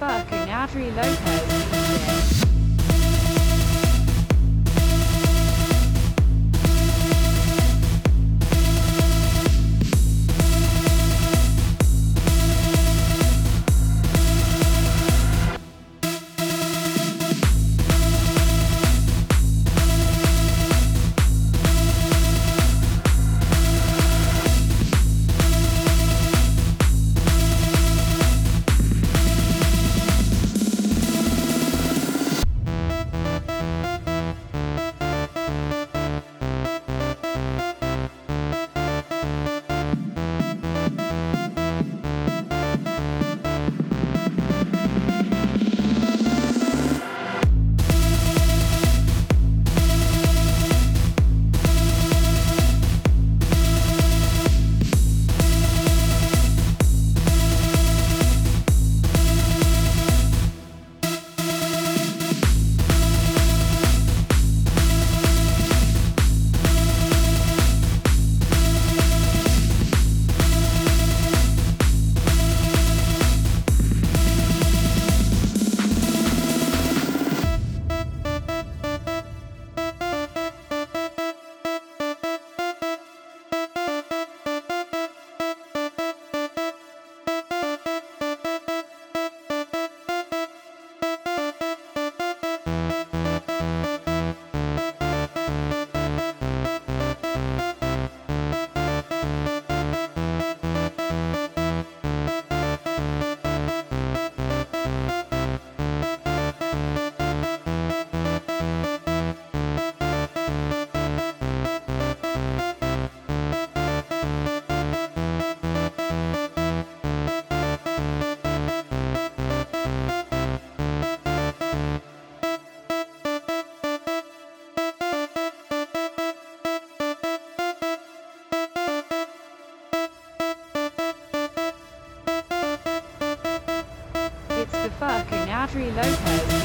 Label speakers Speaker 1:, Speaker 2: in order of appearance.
Speaker 1: Burke Adri Lopez. DJ. Adri Lopez